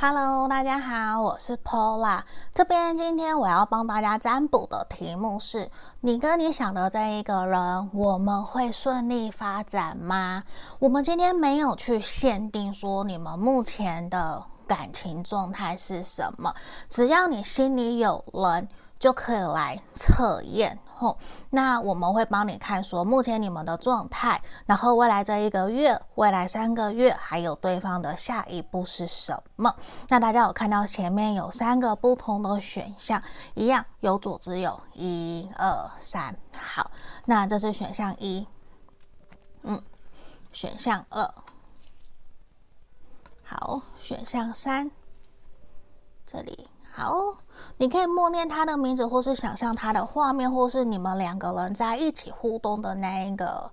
Hello，大家好，我是 Paula。这边今天我要帮大家占卜的题目是：你跟你想的这一个人，我们会顺利发展吗？我们今天没有去限定说你们目前的感情状态是什么，只要你心里有人，就可以来测验。后，那我们会帮你看说目前你们的状态，然后未来这一个月、未来三个月，还有对方的下一步是什么？那大家有看到前面有三个不同的选项，一样有组织有一二三。好，那这是选项一，嗯，选项二，好，选项三，这里好。你可以默念他的名字，或是想象他的画面，或是你们两个人在一起互动的那一个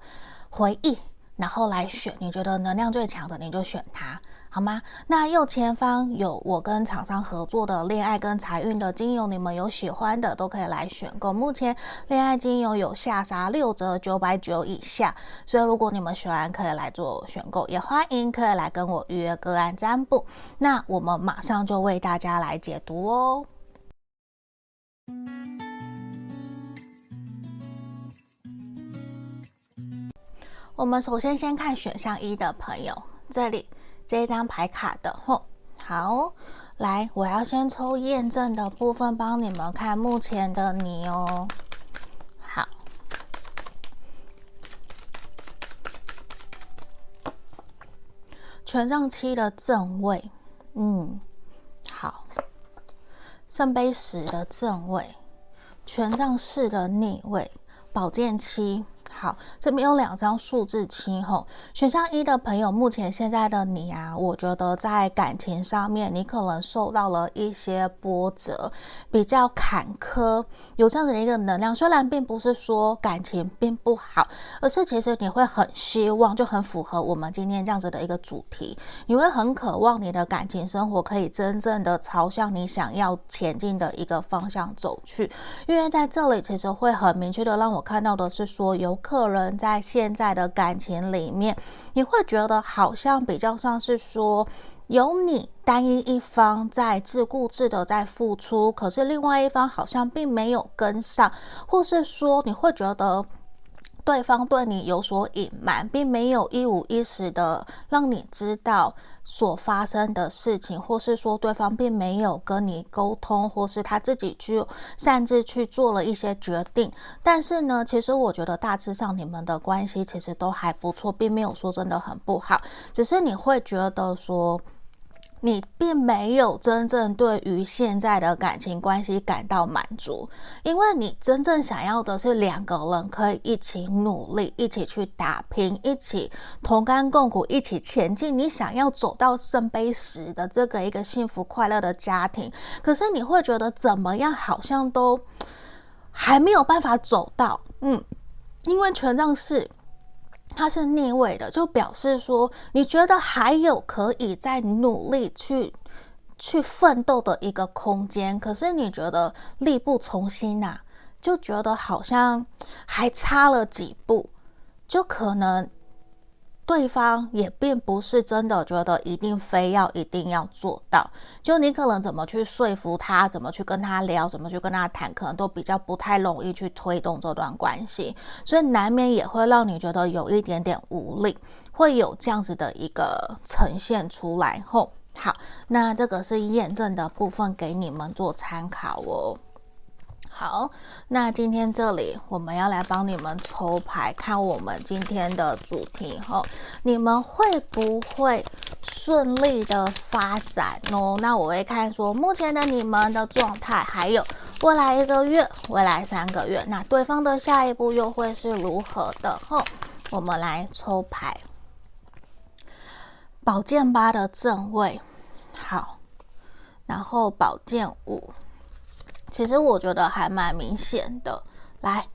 回忆，然后来选你觉得能量最强的，你就选他，好吗？那右前方有我跟厂商合作的恋爱跟财运的精油，你们有喜欢的都可以来选购。目前恋爱精油有下杀六折，九百九以下，所以如果你们喜欢，可以来做选购，也欢迎可以来跟我预约个案占卜。那我们马上就为大家来解读哦。我们首先先看选项一的朋友，这里这一张牌卡的吼，好，来，我要先抽验证的部分，帮你们看目前的你哦。好，权杖七的正位，嗯。好圣杯十的正位，权杖四的逆位，宝剑七。好，这边有两张数字七吼，选项一的朋友，目前现在的你啊，我觉得在感情上面，你可能受到了一些波折，比较坎坷，有这样子的一个能量。虽然并不是说感情并不好，而是其实你会很希望，就很符合我们今天这样子的一个主题，你会很渴望你的感情生活可以真正的朝向你想要前进的一个方向走去，因为在这里其实会很明确的让我看到的是说有。客人在现在的感情里面，你会觉得好像比较像是说，有你单一一方在自顾自的在付出，可是另外一方好像并没有跟上，或是说你会觉得对方对你有所隐瞒，并没有一五一十的让你知道。所发生的事情，或是说对方并没有跟你沟通，或是他自己去擅自去做了一些决定。但是呢，其实我觉得大致上你们的关系其实都还不错，并没有说真的很不好，只是你会觉得说。你并没有真正对于现在的感情关系感到满足，因为你真正想要的是两个人可以一起努力，一起去打拼，一起同甘共苦，一起前进。你想要走到圣杯十的这个一个幸福快乐的家庭，可是你会觉得怎么样，好像都还没有办法走到。嗯，因为权杖四。它是逆位的，就表示说你觉得还有可以再努力去去奋斗的一个空间，可是你觉得力不从心呐、就觉得好像还差了几步，就可能。对方也并不是真的觉得一定非要一定要做到，就你可能怎么去说服他，怎么去跟他聊，怎么去跟他谈，可能都比较不太容易去推动这段关系，所以难免也会让你觉得有一点点无力，会有这样子的一个呈现出来。后好，那这个是验证的部分，给你们做参考哦。好，那今天这里我们要来帮你们抽牌，看我们今天的主题哈，你们会不会顺利的发展哦？那我会看说目前的你们的状态，还有未来一个月、未来三个月，那对方的下一步又会是如何的？哈，我们来抽牌，宝剑八的正位，好，然后宝剑五。其实我觉得还蛮明显的，来，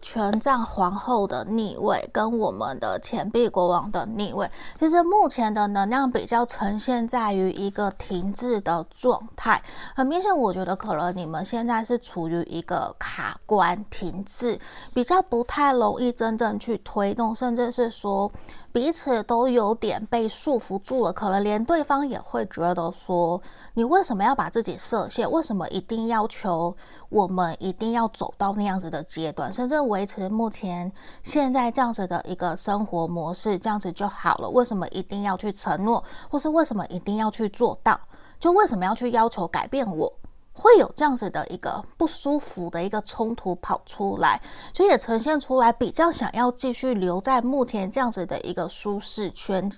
权杖皇后的逆位跟我们的钱币国王的逆位，其实目前的能量比较呈现在于一个停滞的状态。很明显，我觉得可能你们现在是处于一个卡关、停滞，比较不太容易真正去推动，甚至是说。彼此都有点被束缚住了，可能连对方也会觉得说：“你为什么要把自己设限？为什么一定要求我们一定要走到那样子的阶段，甚至维持目前现在这样子的一个生活模式，这样子就好了？为什么一定要去承诺，或是为什么一定要去做到？就为什么要去要求改变我？”会有这样子的一个不舒服的一个冲突跑出来，所以也呈现出来比较想要继续留在目前这样子的一个舒适圈。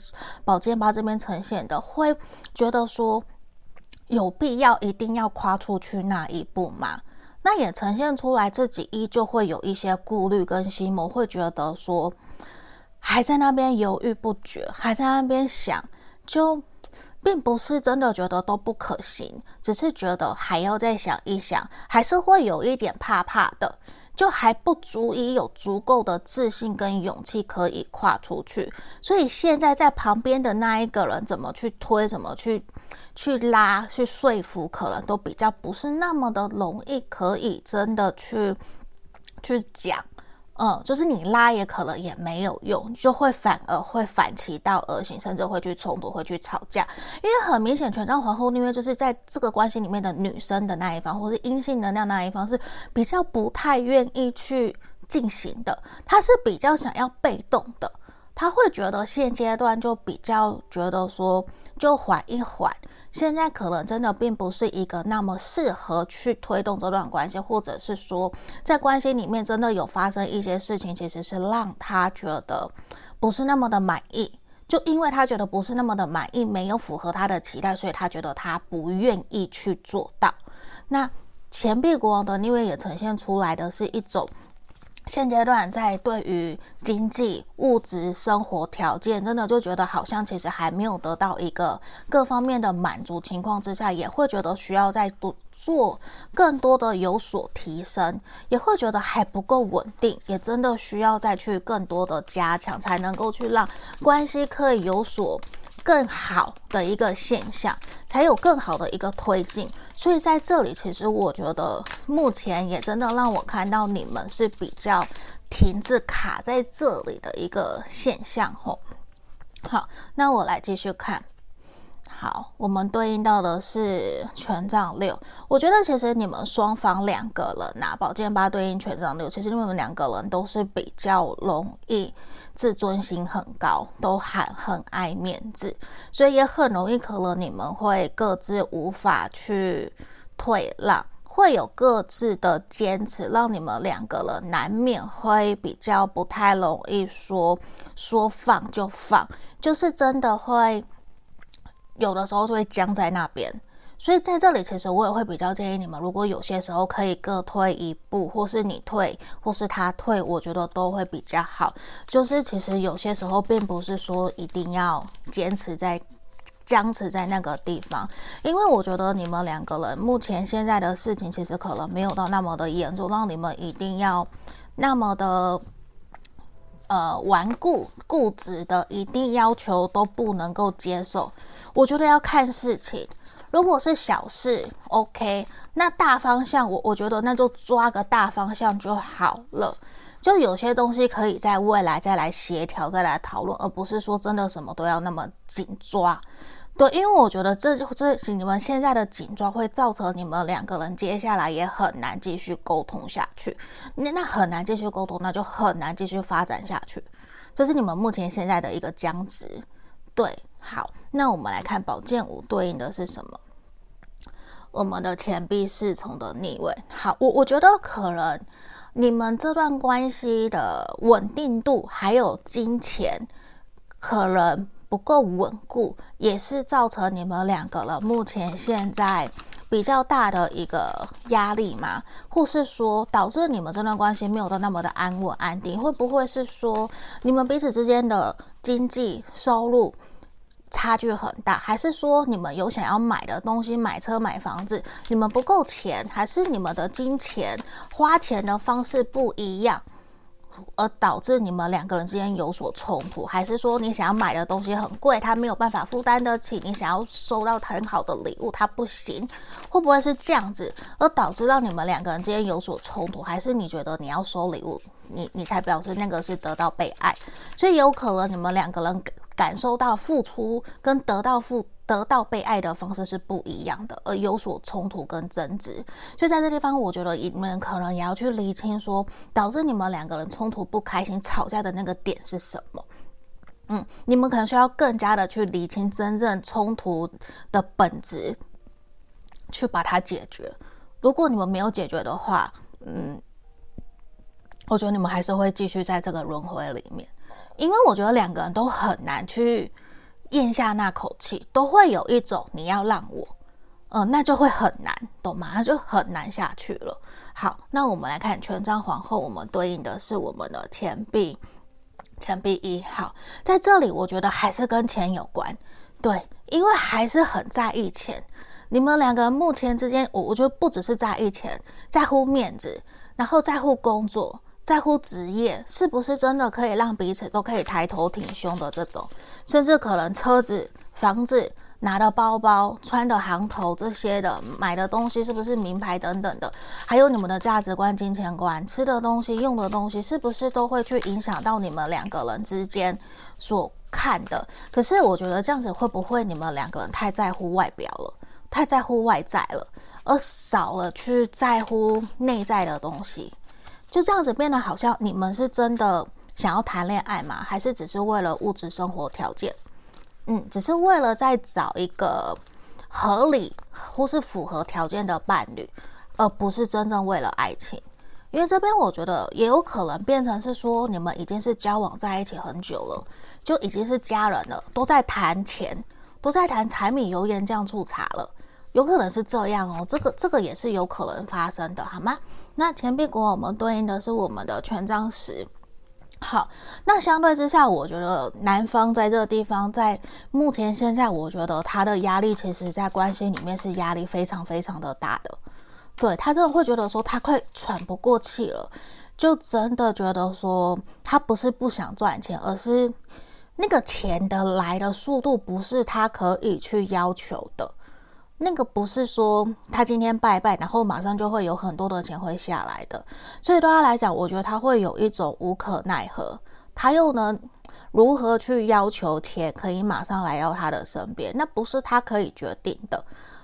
宝剑八这边呈现的，会觉得说有必要一定要跨出去那一步吗？那也呈现出来自己依旧会有一些顾虑跟心魔，会觉得说还在那边犹豫不决，还在那边想就。并不是真的觉得都不可行，只是觉得还要再想一想，还是会有一点怕怕的，就还不足以有足够的自信跟勇气可以跨出去。所以现在在旁边的那一个人怎么去推，怎么去去拉，去说服，可能都比较不是那么的容易，可以真的去去讲。嗯，就是你拉也可能也没有用，就会反而会反其道而行，甚至会去冲突，会去吵架。因为很明显，权杖皇后逆位就是在这个关系里面的女生的那一方，或是阴性能量那一方是比较不太愿意去进行的，她是比较想要被动的，她会觉得现阶段就比较觉得说就缓一缓。现在可能真的并不是一个那么适合去推动这段关系，或者是说在关系里面真的有发生一些事情，其实是让他觉得不是那么的满意。就因为他觉得不是那么的满意，没有符合他的期待，所以他觉得他不愿意去做到。那钱币国王的逆位也呈现出来的是一种。现阶段在对于经济物质生活条件，真的就觉得好像其实还没有得到一个各方面的满足情况之下，也会觉得需要再多做更多的有所提升，也会觉得还不够稳定，也真的需要再去更多的加强，才能够去让关系可以有所。更好的一个现象，才有更好的一个推进。所以在这里，其实我觉得目前也真的让我看到你们是比较停滞卡在这里的一个现象吼。好，那我来继续看。好，我们对应到的是权杖六。我觉得其实你们双方两个人拿宝剑八对应权杖六，其实你们两个人都是比较容易。自尊心很高，都很很爱面子，所以也很容易，可能你们会各自无法去退让，会有各自的坚持，让你们两个人难免会比较不太容易说说放就放，就是真的会有的时候就会僵在那边。所以在这里，其实我也会比较建议你们，如果有些时候可以各退一步，或是你退，或是他退，我觉得都会比较好。就是其实有些时候，并不是说一定要坚持在僵持在那个地方，因为我觉得你们两个人目前现在的事情，其实可能没有到那么的严重，让你们一定要那么的呃顽固固执的，一定要求都不能够接受。我觉得要看事情。如果是小事，OK，那大方向我我觉得那就抓个大方向就好了。就有些东西可以在未来再来协调、再来讨论，而不是说真的什么都要那么紧抓。对，因为我觉得这就这你们现在的紧抓会造成你们两个人接下来也很难继续沟通下去。那那很难继续沟通，那就很难继续发展下去。这是你们目前现在的一个僵持。对，好，那我们来看宝剑五对应的是什么？我们的钱币侍从的逆位，好，我我觉得可能你们这段关系的稳定度还有金钱可能不够稳固，也是造成你们两个人目前现在比较大的一个压力嘛，或是说导致你们这段关系没有到那么的安稳安定，会不会是说你们彼此之间的经济收入？差距很大，还是说你们有想要买的东西，买车、买房子，你们不够钱，还是你们的金钱花钱的方式不一样？而导致你们两个人之间有所冲突，还是说你想要买的东西很贵，他没有办法负担得起？你想要收到很好的礼物，他不行，会不会是这样子而导致让你们两个人之间有所冲突？还是你觉得你要收礼物，你你才表示那个是得到被爱？所以有可能你们两个人感受到付出跟得到付。得到被爱的方式是不一样的，而有所冲突跟争执，所以在这地方，我觉得你们可能也要去厘清说，导致你们两个人冲突不开心、吵架的那个点是什么。嗯，你们可能需要更加的去厘清真正冲突的本质，去把它解决。如果你们没有解决的话，嗯，我觉得你们还是会继续在这个轮回里面，因为我觉得两个人都很难去。咽下那口气，都会有一种你要让我，嗯、那就会很难，懂吗？那就很难下去了。好，那我们来看权杖皇后，我们对应的是我们的钱币，钱币一号，在这里我觉得还是跟钱有关，对，因为还是很在意钱。你们两个人目前之间，我我觉得不只是在意钱，在乎面子，然后在乎工作。在乎职业是不是真的可以让彼此都可以抬头挺胸的这种，甚至可能车子、房子、拿的包包、穿的行头这些的，买的东西是不是名牌等等的，还有你们的价值观、金钱观、吃的东西、用的东西，是不是都会去影响到你们两个人之间所看的？可是我觉得这样子会不会你们两个人太在乎外表了，太在乎外在了，而少了去在乎内在的东西？就这样子变得好像你们是真的想要谈恋爱吗？还是只是为了物质生活条件？嗯，只是为了再找一个合理或是符合条件的伴侣，而不是真正为了爱情。因为这边我觉得也有可能变成是说，你们已经是交往在一起很久了，就已经是家人了，都在谈钱，都在谈柴米油盐酱醋茶了。有可能是这样哦，这个这个也是有可能发生的，好吗？那钱币国我们对应的是我们的权杖十。好，那相对之下，我觉得男方在这个地方，在目前现在，我觉得他的压力，其实在关系里面是压力非常非常的大的。对，他真的会觉得说他快喘不过气了，就真的觉得说他不是不想赚钱，而是那个钱的来的速度不是他可以去要求的。那个不是说他今天拜拜，然后马上就会有很多的钱会下来的，所以对他来讲，我觉得他会有一种无可奈何，他又能如何去要求钱可以马上来到他的身边？那不是他可以决定的。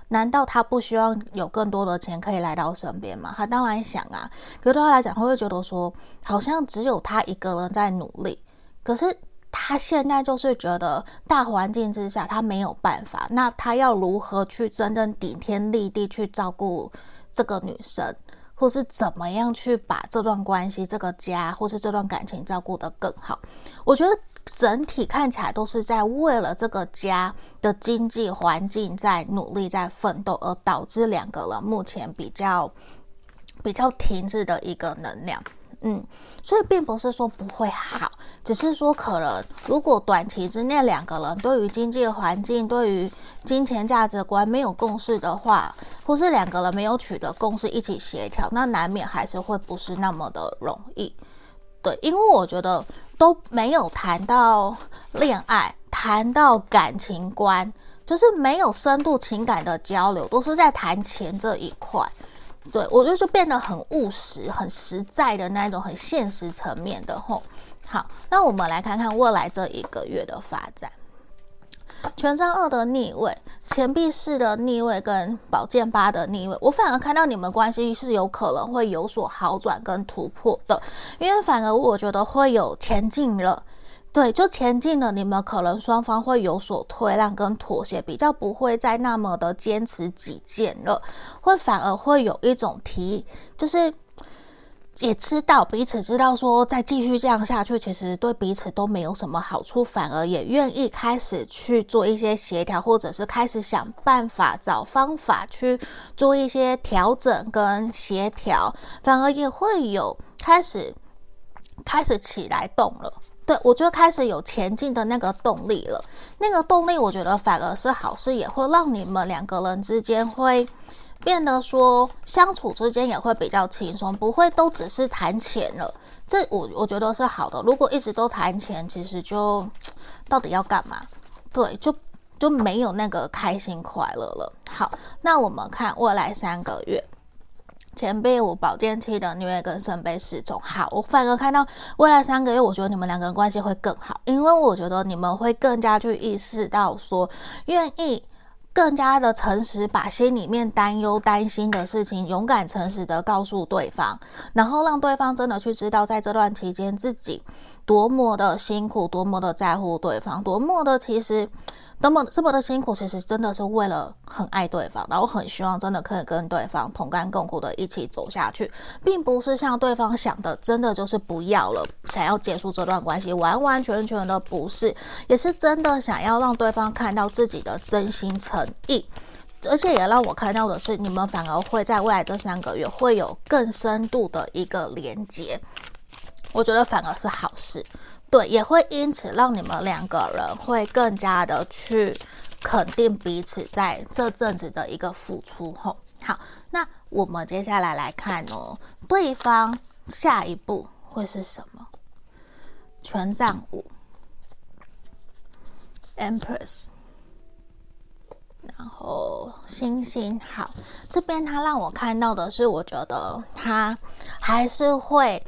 难道他不希望有更多的钱可以来到身边吗？他当然想啊，可是对他来讲，他会觉得说，好像只有他一个人在努力，可是。他现在就是觉得大环境之下他没有办法，那他要如何去真正顶天立地去照顾这个女生，或是怎么样去把这段关系、这个家或是这段感情照顾得更好？我觉得整体看起来都是在为了这个家的经济环境在努力、在奋斗，而导致两个人目前比较比较停滞的一个能量。嗯，所以并不是说不会好，只是说可能如果短期之内两个人对于经济环境、对于金钱价值观没有共识的话，或是两个人没有取得共识一起协调，那难免还是会不是那么的容易。对，因为我觉得都没有谈到恋爱，谈到感情观，就是没有深度情感的交流，都是在谈钱这一块。对，我就是变得很务实、很实在的那种，很现实层面的吼。好，那我们来看看未来这一个月的发展。权杖二的逆位、钱币四的逆位跟宝剑八的逆位，我反而看到你们关系是有可能会有所好转跟突破的，因为反而我觉得会有前进了。对，就前进了，你们可能双方会有所退让跟妥协，比较不会再那么的坚持己见了，会反而会有一种提，就是也知道彼此知道说再继续这样下去，其实对彼此都没有什么好处，反而也愿意开始去做一些协调，或者是开始想办法找方法去做一些调整跟协调，反而也会有开始开始起来动了。对，我就开始有前进的那个动力了。那个动力，我觉得反而是好事，也会让你们两个人之间会变得说相处之间也会比较轻松，不会都只是谈钱了。这我我觉得是好的。如果一直都谈钱，其实就到底要干嘛？对，就就没有那个开心快乐了。好，那我们看未来三个月。钱币五、保健期的逆位跟圣杯侍从，好，我反而看到未来三个月，我觉得你们两个人关系会更好，因为我觉得你们会更加去意识到说，愿意更加的诚实，把心里面担忧、担心的事情，勇敢、诚实的告诉对方，然后让对方真的去知道，在这段期间自己多么的辛苦，多么的在乎对方，多么的其实。那么这么的辛苦，其实真的是为了很爱对方，然后很希望真的可以跟对方同甘共苦的一起走下去，并不是像对方想的，真的就是不要了，想要结束这段关系，完完全全的不是，也是真的想要让对方看到自己的真心诚意，而且也让我看到的是，你们反而会在未来这三个月会有更深度的一个连接，我觉得反而是好事。对，也会因此让你们两个人会更加的去肯定彼此在这阵子的一个付出。吼，好，那我们接下来来看哦，对方下一步会是什么？权杖五，Empress，然后星星。好，这边他让我看到的是，我觉得他还是会。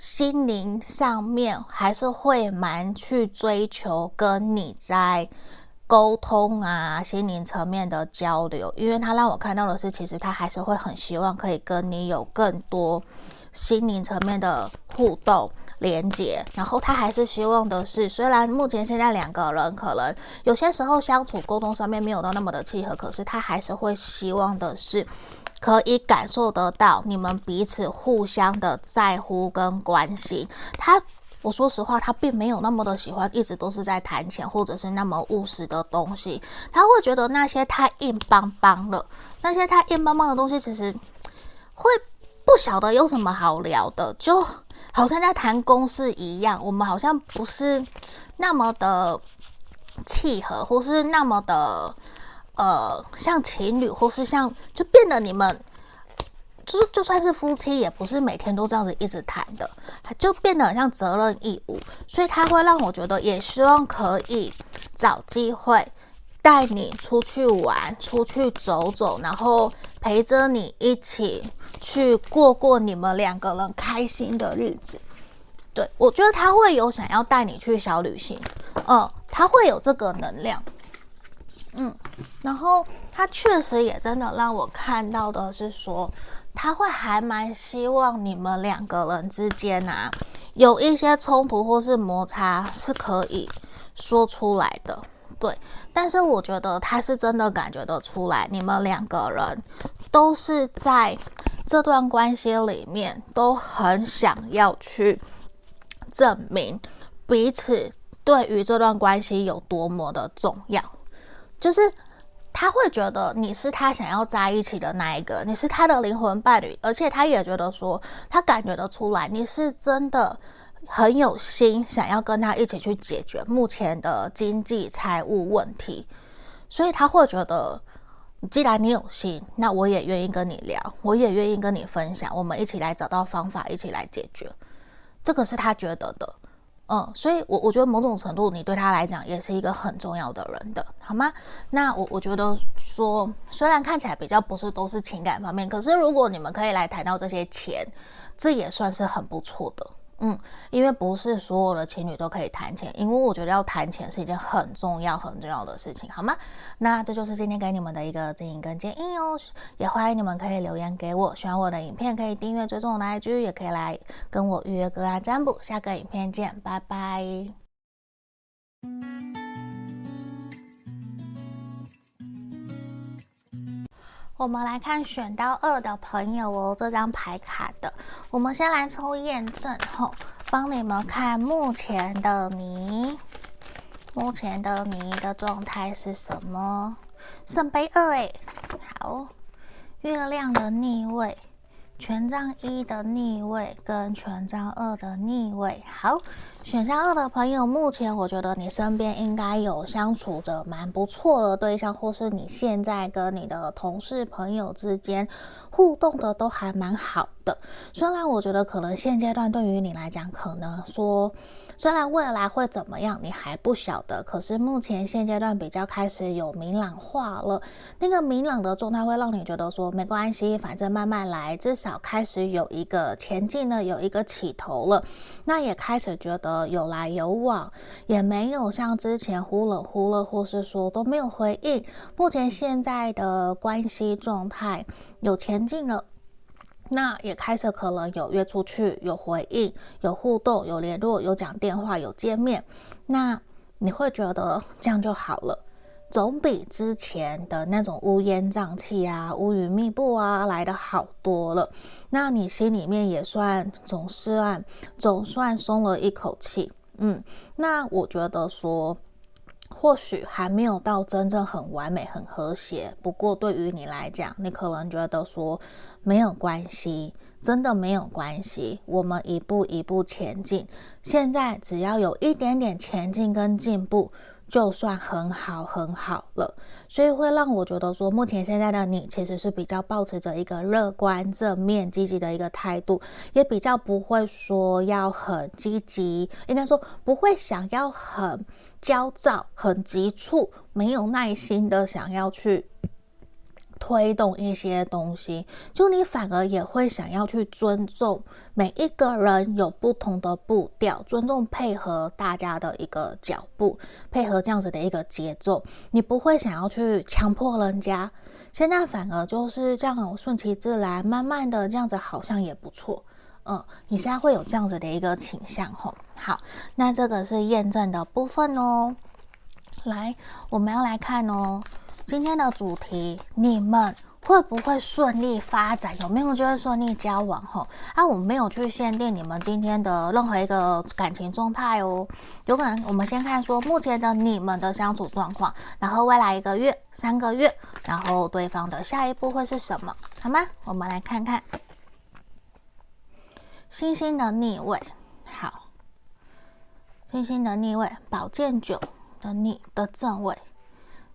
心灵上面还是会蛮去追求跟你在沟通啊，心灵层面的交流，因为他让我看到的是，其实他还是会很希望可以跟你有更多心灵层面的互动连接，然后他还是希望的是，虽然目前现在两个人可能有些时候相处沟通上面没有到那么的契合，可是他还是会希望的是。可以感受得到你们彼此互相的在乎跟关心。他，我说实话，他并没有那么的喜欢一直都是在谈钱或者是那么务实的东西。他会觉得那些太硬邦邦了，那些太硬邦邦的东西，其实会不晓得有什么好聊的，就好像在谈公事一样。我们好像不是那么的契合，或是那么的。呃，像情侣，或是像就变得你们，就是就算是夫妻，也不是每天都这样子一直谈的，就变得很像责任义务。所以他会让我觉得，也希望可以找机会带你出去玩，出去走走，然后陪着你一起去过过你们两个人开心的日子。对，我觉得他会有想要带你去小旅行，嗯，他会有这个能量。嗯，然后他确实也真的让我看到的是说，他会还蛮希望你们两个人之间啊，有一些冲突或是摩擦是可以说出来的，对。但是我觉得他是真的感觉得出来，你们两个人都是在这段关系里面都很想要去证明彼此对于这段关系有多么的重要。就是他会觉得你是他想要在一起的那一个，你是他的灵魂伴侣，而且他也觉得说，他感觉得出来，你是真的很有心想要跟他一起去解决目前的经济财务问题，所以他会觉得，既然你有心，那我也愿意跟你聊，我也愿意跟你分享，我们一起来找到方法，一起来解决，这个是他觉得的。嗯，所以我，我觉得某种程度，你对他来讲也是一个很重要的人的，好吗？那我我觉得说，虽然看起来比较不是都是情感方面，可是如果你们可以来谈到这些钱，这也算是很不错的。嗯，因为不是所有的情侣都可以谈钱，因为我觉得要谈钱是一件很重要很重要的事情，好吗？那这就是今天给你们的一个指引跟建议哦，也欢迎你们可以留言给我，喜欢我的影片可以订阅追踪我的 IG，也可以来跟我预约个案占卜，下个影片见，拜拜。我们来看选到二的朋友哦，这张牌卡的，我们先来抽验证后，帮你们看目前的你，目前的你的状态是什么？圣杯二诶，好，月亮的逆位，权杖一的逆位跟权杖二的逆位，好，选项二的朋友，目前我觉得你身边应该有相处着蛮不错的对象，或是你现在跟你的同事朋友之间互动的都还蛮好的。虽然我觉得可能现阶段对于你来讲，可能说。虽然未来会怎么样，你还不晓得，可是目前现阶段比较开始有明朗化了。那个明朗的状态会让你觉得说没关系，反正慢慢来，至少开始有一个前进了，有一个起头了。那也开始觉得有来有往，也没有像之前忽冷忽热，或是说都没有回应。目前现在的关系状态有前进了。那也开始可能有约出去，有回应，有互动，有联络，有讲电话，有见面。那你会觉得这样就好了，总比之前的那种乌烟瘴气啊、乌云密布啊来得好多了。那你心里面也算总算总算松了一口气。嗯，那我觉得说。或许还没有到真正很完美、很和谐。不过对于你来讲，你可能觉得说没有关系，真的没有关系。我们一步一步前进，现在只要有一点点前进跟进步，就算很好很好了。所以会让我觉得说，目前现在的你其实是比较保持着一个乐观、正面、积极的一个态度，也比较不会说要很积极，应该说不会想要很。焦躁、很急促、没有耐心的想要去推动一些东西，就你反而也会想要去尊重每一个人有不同的步调，尊重配合大家的一个脚步，配合这样子的一个节奏，你不会想要去强迫人家。现在反而就是这样顺其自然，慢慢的这样子好像也不错。嗯，你现在会有这样子的一个倾向吼。好，那这个是验证的部分哦。来，我们要来看哦，今天的主题，你们会不会顺利发展？有没有觉得顺利交往？吼，啊，我们没有去限定你们今天的任何一个感情状态哦。有可能，我们先看说目前的你们的相处状况，然后未来一个月、三个月，然后对方的下一步会是什么？好吗？我们来看看。星星的逆位，好，星星的逆位，宝剑九的逆的正位，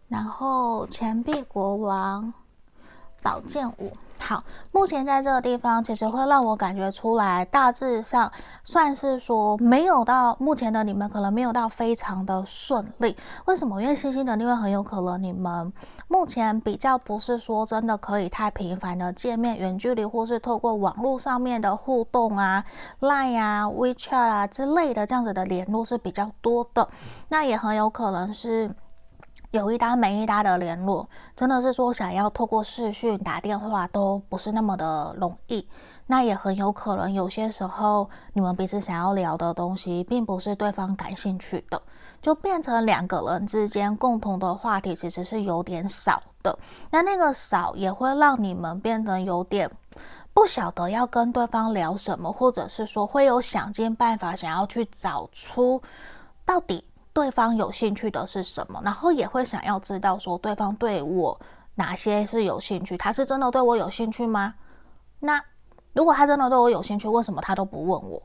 然后钱币国王，宝剑五。好，目前在这个地方，其实会让我感觉出来，大致上算是说没有到目前的你们可能没有到非常的顺利。为什么？因为星星的逆位很有可能你们目前比较不是说真的可以太频繁的见面，远距离或是透过网络上面的互动啊，Line 啊、WeChat 啊之类的这样子的联络是比较多的。那也很有可能是。有一搭没一搭的联络，真的是说想要透过视讯打电话都不是那么的容易。那也很有可能有些时候你们彼此想要聊的东西，并不是对方感兴趣的，就变成两个人之间共同的话题其实是有点少的。那那个少也会让你们变得有点不晓得要跟对方聊什么，或者是说会有想尽办法想要去找出到底。对方有兴趣的是什么，然后也会想要知道说对方对我哪些是有兴趣，他是真的对我有兴趣吗？那如果他真的对我有兴趣，为什么他都不问我？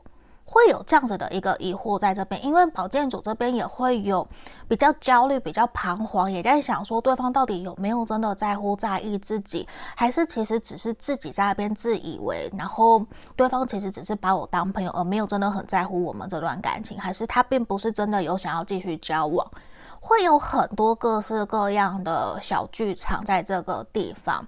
会有这样子的一个疑惑在这边，因为宝剑九这边也会有比较焦虑、比较彷徨，也在想说对方到底有没有真的在乎、在意自己，还是其实只是自己在那边自以为，然后对方其实只是把我当朋友，而没有真的很在乎我们这段感情，还是他并不是真的有想要继续交往，会有很多各式各样的小剧场在这个地方。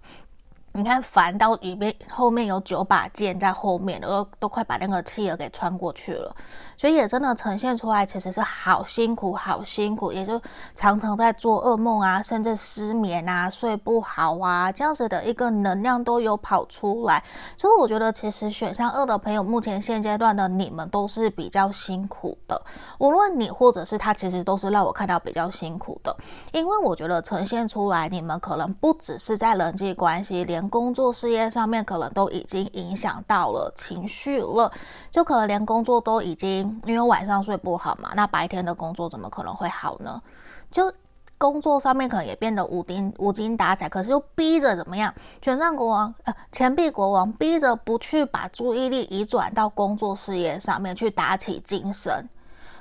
你看，烦到里面后面有九把剑在后面，都都快把那个企鹅给穿过去了。所以也真的呈现出来，其实是好辛苦，好辛苦，也就常常在做噩梦啊，甚至失眠啊，睡不好啊，这样子的一个能量都有跑出来。所以我觉得，其实选项二的朋友，目前现阶段的你们都是比较辛苦的。无论你或者是他，其实都是让我看到比较辛苦的。因为我觉得呈现出来，你们可能不只是在人际关系，连工作事业上面，可能都已经影响到了情绪了，就可能连工作都已经。因为晚上睡不好嘛，那白天的工作怎么可能会好呢？就工作上面可能也变得无精无精打采，可是又逼着怎么样？权杖国王，呃，钱币国王逼着不去把注意力移转到工作事业上面去打起精神。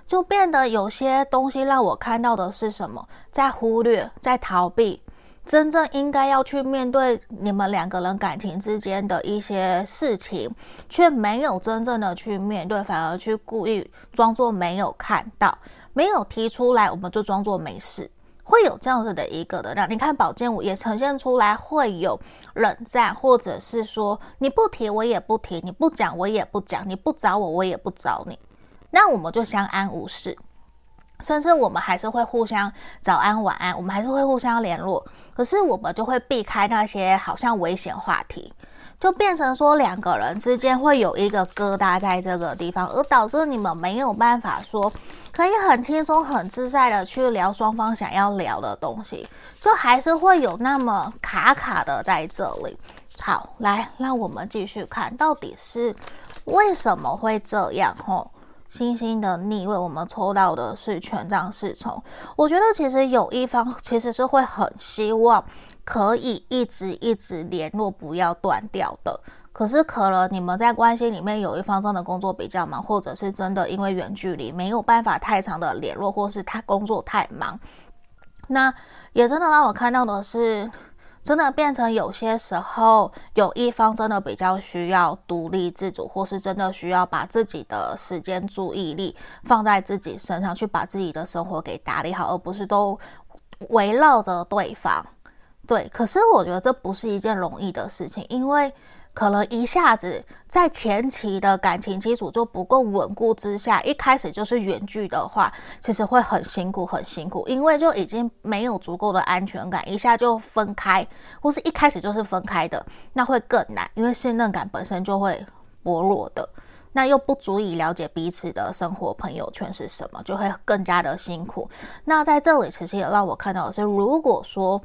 就变得有些东西让我看到的是什么？在忽略，在逃避，真正应该要去面对你们两个人感情之间的一些事情，却没有真正的去面对，反而去故意装作没有看到，没有提出来，我们就装作没事。会有这样子的一个的，让你看宝剑五也呈现出来，会有冷战，或者是说你不提我也不提，你不讲我也不讲，你不找我我也不找你，那我们就相安无事，甚至我们还是会互相早安晚安，我们还是会互相联络，可是我们就会避开那些好像危险话题。就变成说两个人之间会有一个疙瘩在这个地方，而导致你们没有办法说可以很轻松、很自在的去聊双方想要聊的东西，就还是会有那么卡卡的在这里。好，来，让我们继续看到底是为什么会这样？吼，星星的逆位，我们抽到的是权杖侍从。我觉得其实有一方其实是会很希望。可以一直一直联络，不要断掉的。可是可能你们在关系里面有一方真的工作比较忙，或者是真的因为远距离没有办法太长的联络，或是他工作太忙。那也真的让我看到的是，真的变成有些时候有一方真的比较需要独立自主，或是真的需要把自己的时间注意力放在自己身上，去把自己的生活给打理好，而不是都围绕着对方。对，可是我觉得这不是一件容易的事情，因为可能一下子在前期的感情基础就不够稳固之下，一开始就是远距的话，其实会很辛苦，很辛苦，因为就已经没有足够的安全感，一下就分开，或是一开始就是分开的，那会更难，因为信任感本身就会薄弱的，那又不足以了解彼此的生活朋友圈是什么，就会更加的辛苦。那在这里，其实也让我看到的是，如果说。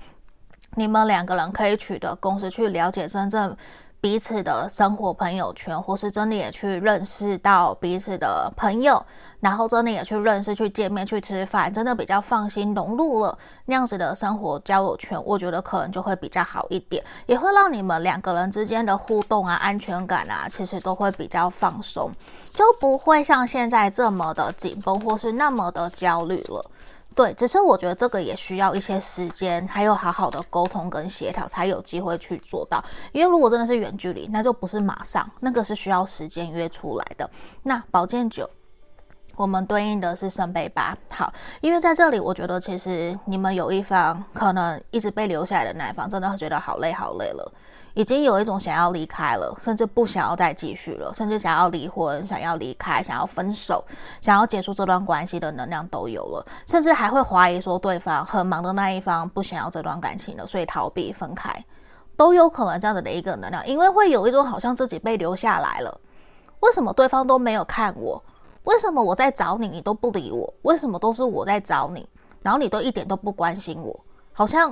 你们两个人可以取得共识，去了解真正彼此的生活朋友圈，或是真的也去认识到彼此的朋友，然后真的也去认识、去见面、去吃饭，真的比较放心融入了那样子的生活交友圈，我觉得可能就会比较好一点，也会让你们两个人之间的互动啊、安全感啊，其实都会比较放松，就不会像现在这么的紧绷或是那么的焦虑了。对，只是我觉得这个也需要一些时间，还有好好的沟通跟协调，才有机会去做到。因为如果真的是远距离，那就不是马上，那个是需要时间约出来的。那宝剑九，我们对应的是圣杯八。好，因为在这里，我觉得其实你们有一方可能一直被留下来的那一方，真的觉得好累好累了。已经有一种想要离开了，甚至不想要再继续了，甚至想要离婚、想要离开、想要分手、想要结束这段关系的能量都有了，甚至还会怀疑说对方很忙的那一方不想要这段感情了，所以逃避分开，都有可能这样子的一个能量，因为会有一种好像自己被留下来了，为什么对方都没有看我？为什么我在找你，你都不理我？为什么都是我在找你，然后你都一点都不关心我？好像。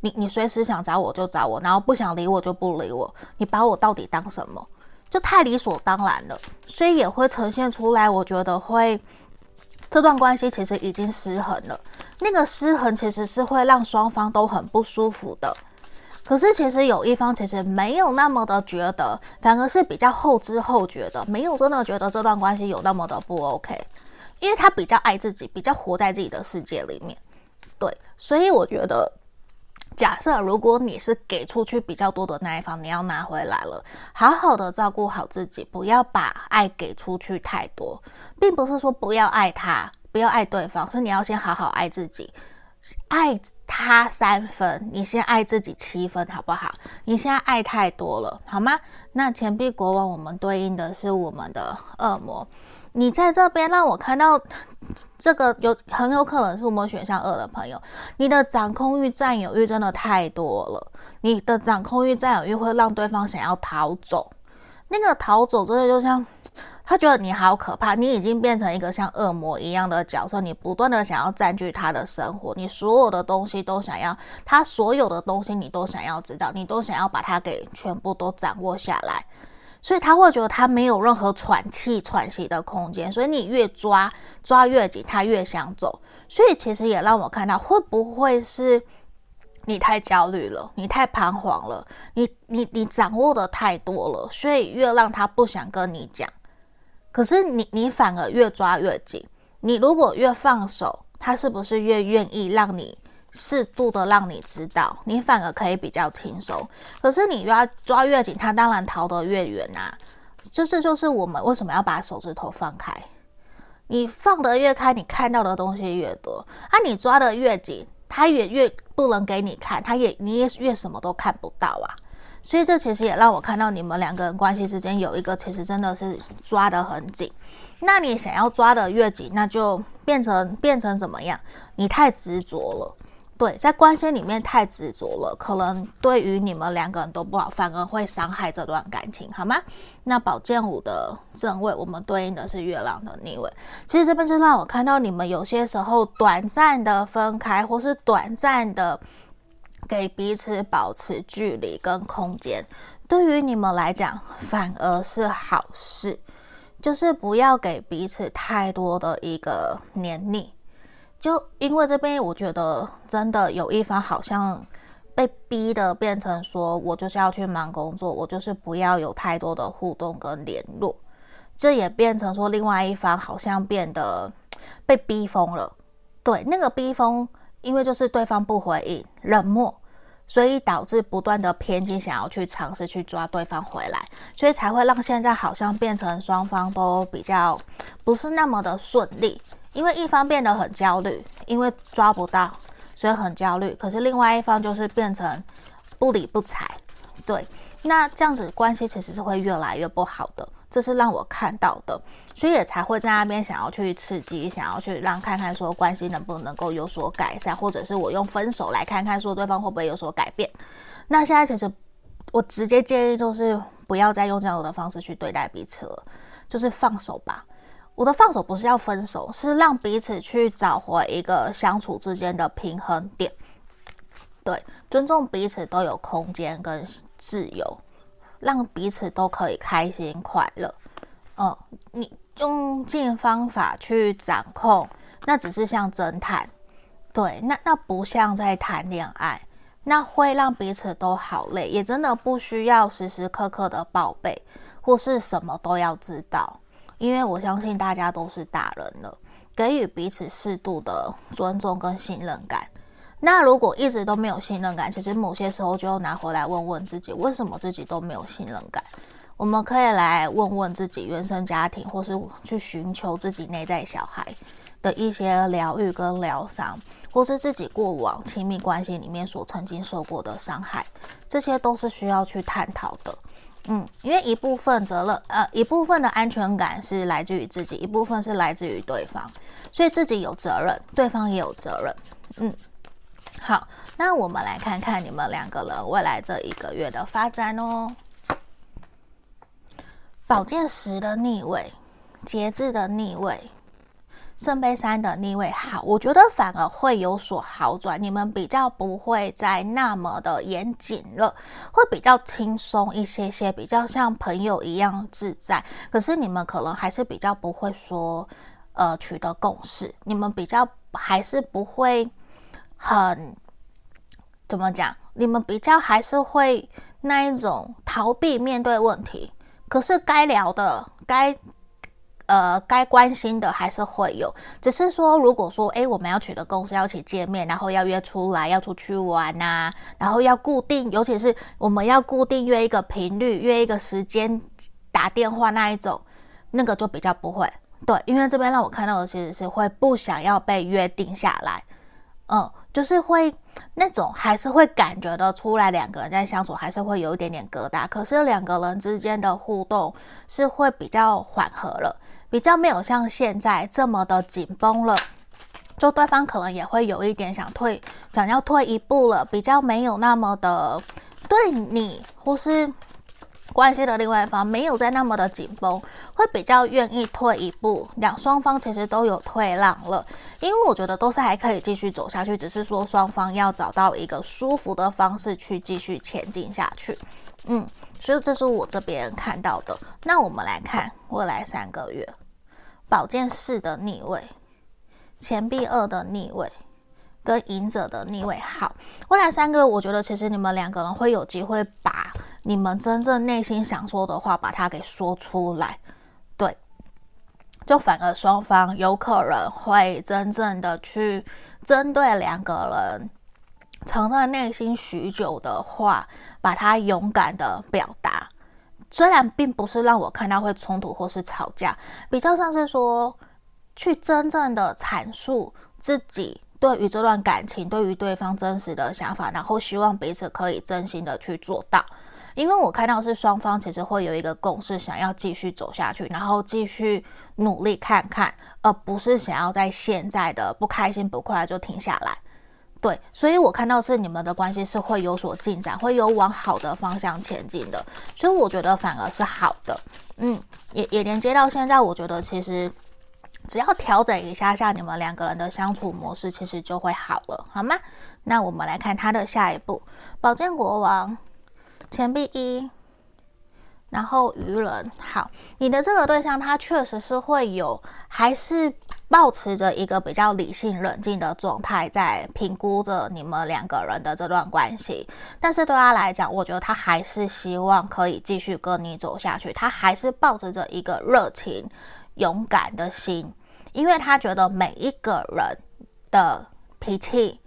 你你随时想找我就找我，然后不想理我就不理我。你把我到底当什么？就太理所当然了，所以也会呈现出来。我觉得会这段关系其实已经失衡了。那个失衡其实是会让双方都很不舒服的。可是其实有一方其实没有那么的觉得，反而是比较后知后觉的，没有真的觉得这段关系有那么的不 OK，因为他比较爱自己，比较活在自己的世界里面。对，所以我觉得。假设如果你是给出去比较多的那一方，你要拿回来了，好好的照顾好自己，不要把爱给出去太多，并不是说不要爱他，不要爱对方，是你要先好好爱自己，爱他三分，你先爱自己七分，好不好？你现在爱太多了，好吗？那钱币国王，我们对应的是我们的恶魔。你在这边让我看到这个有很有可能是我们选项二的朋友，你的掌控欲、占有欲真的太多了。你的掌控欲、占有欲会让对方想要逃走，那个逃走真的就像他觉得你好可怕，你已经变成一个像恶魔一样的角色，你不断的想要占据他的生活，你所有的东西都想要，他所有的东西你都想要知道，你都想要把他给全部都掌握下来。所以他会觉得他没有任何喘气、喘息的空间，所以你越抓抓越紧，他越想走。所以其实也让我看到，会不会是你太焦虑了，你太彷徨了，你你你掌握的太多了，所以越让他不想跟你讲。可是你你反而越抓越紧，你如果越放手，他是不是越愿意让你适度的让你知道，你反而可以比较轻松。可是你要抓越紧，他当然逃得越远啊。就是就是我们为什么要把手指头放开？你放得越开，你看到的东西越多。啊，你抓得越紧，他也越不能给你看，他也你也越什么都看不到啊。所以这其实也让我看到你们两个人关系之间有一个其实真的是抓得很紧。那你想要抓得越紧，那就变成变成怎么样？你太执着了。对，在关系里面太执着了，可能对于你们两个人都不好，反而会伤害这段感情，好吗？那宝剑五的正位，我们对应的是月亮的逆位。其实这边就让我看到你们有些时候短暂的分开，或是短暂的给彼此保持距离跟空间，对于你们来讲反而是好事，就是不要给彼此太多的一个黏腻。就因为这边，我觉得真的有一方好像被逼的变成说，我就是要去忙工作，我就是不要有太多的互动跟联络。这也变成说，另外一方好像变得被逼疯了。对，那个逼疯，因为就是对方不回应、冷漠，所以导致不断的偏激，想要去尝试去抓对方回来，所以才会让现在好像变成双方都比较不是那么的顺利。因为一方变得很焦虑，因为抓不到，所以很焦虑。可是另外一方就是变成不理不睬，对，那这样子关系其实是会越来越不好的，这是让我看到的，所以也才会在那边想要去刺激，想要去让看看说关系能不能够有所改善，或者是我用分手来看看说对方会不会有所改变。那现在其实我直接建议就是不要再用这样的方式去对待彼此了，就是放手吧。我的放手不是要分手，是让彼此去找回一个相处之间的平衡点。对，尊重彼此都有空间跟自由，让彼此都可以开心快乐。嗯，你用尽方法去掌控，那只是像侦探。对，那那不像在谈恋爱，那会让彼此都好累，也真的不需要时时刻刻的报备，或是什么都要知道。因为我相信大家都是大人了，给予彼此适度的尊重跟信任感。那如果一直都没有信任感，其实某些时候就要拿回来问问自己，为什么自己都没有信任感？我们可以来问问自己原生家庭，或是去寻求自己内在小孩的一些疗愈跟疗伤，或是自己过往亲密关系里面所曾经受过的伤害，这些都是需要去探讨的。嗯，因为一部分责任，呃，一部分的安全感是来自于自己，一部分是来自于对方，所以自己有责任，对方也有责任。嗯，好，那我们来看看你们两个人未来这一个月的发展哦。宝剑十的逆位，节制的逆位。圣杯三的逆位，好，我觉得反而会有所好转，你们比较不会再那么的严谨了，会比较轻松一些些，比较像朋友一样自在。可是你们可能还是比较不会说，呃，取得共识，你们比较还是不会很，怎么讲？你们比较还是会那一种逃避面对问题，可是该聊的该。呃，该关心的还是会有，只是说，如果说，哎，我们要取得公司，要一起见面，然后要约出来，要出去玩呐、然后要固定，尤其是我们要固定约一个频率，约一个时间打电话那一种，那个就比较不会。对，因为这边让我看到的其实是会不想要被约定下来，嗯。就是会那种还是会感觉得出来，两个人在相处还是会有一点点疙瘩。可是两个人之间的互动是会比较缓和了，比较没有像现在这么的紧绷了。就对方可能也会有一点想退，想要退一步了，比较没有那么的对你或是。关系的另外一方没有再那么的紧绷，会比较愿意退一步。两双方其实都有退让了，因为我觉得都是还可以继续走下去，只是说双方要找到一个舒服的方式去继续前进下去。嗯，所以这是我这边看到的。那我们来看未来三个月，宝剑四的逆位，钱币二的逆位。跟隐者的逆位，好，未来三个，我觉得其实你们两个人会有机会把你们真正内心想说的话，把它给说出来。对，就反而双方有可能会真正的去针对两个人藏在内心许久的话，把它勇敢的表达。虽然并不是让我看到会冲突或是吵架，比较像是说去真正的阐述自己对于这段感情、对于对方真实的想法，然后希望彼此可以真心的去做到。因为我看到是双方其实会有一个共识，想要继续走下去，然后继续努力看看，而不是想要在现在的不开心不快就停下来。对，所以我看到是你们的关系是会有所进展，会有往好的方向前进的，所以我觉得反而是好的。嗯，也也连接到现在，我觉得其实只要调整一下下你们两个人的相处模式，其实就会好了，好吗？那我们来看他的下一步，宝剑国王。钱币一，然后愚人。好，你的这个对象他确实是会有，还是保持着一个比较理性冷静的状态，在评估着你们两个人的这段关系。但是对他来讲，我觉得他还是希望可以继续跟你走下去，他还是抱持着一个热情、勇敢的心，因为他觉得每一个人的脾气、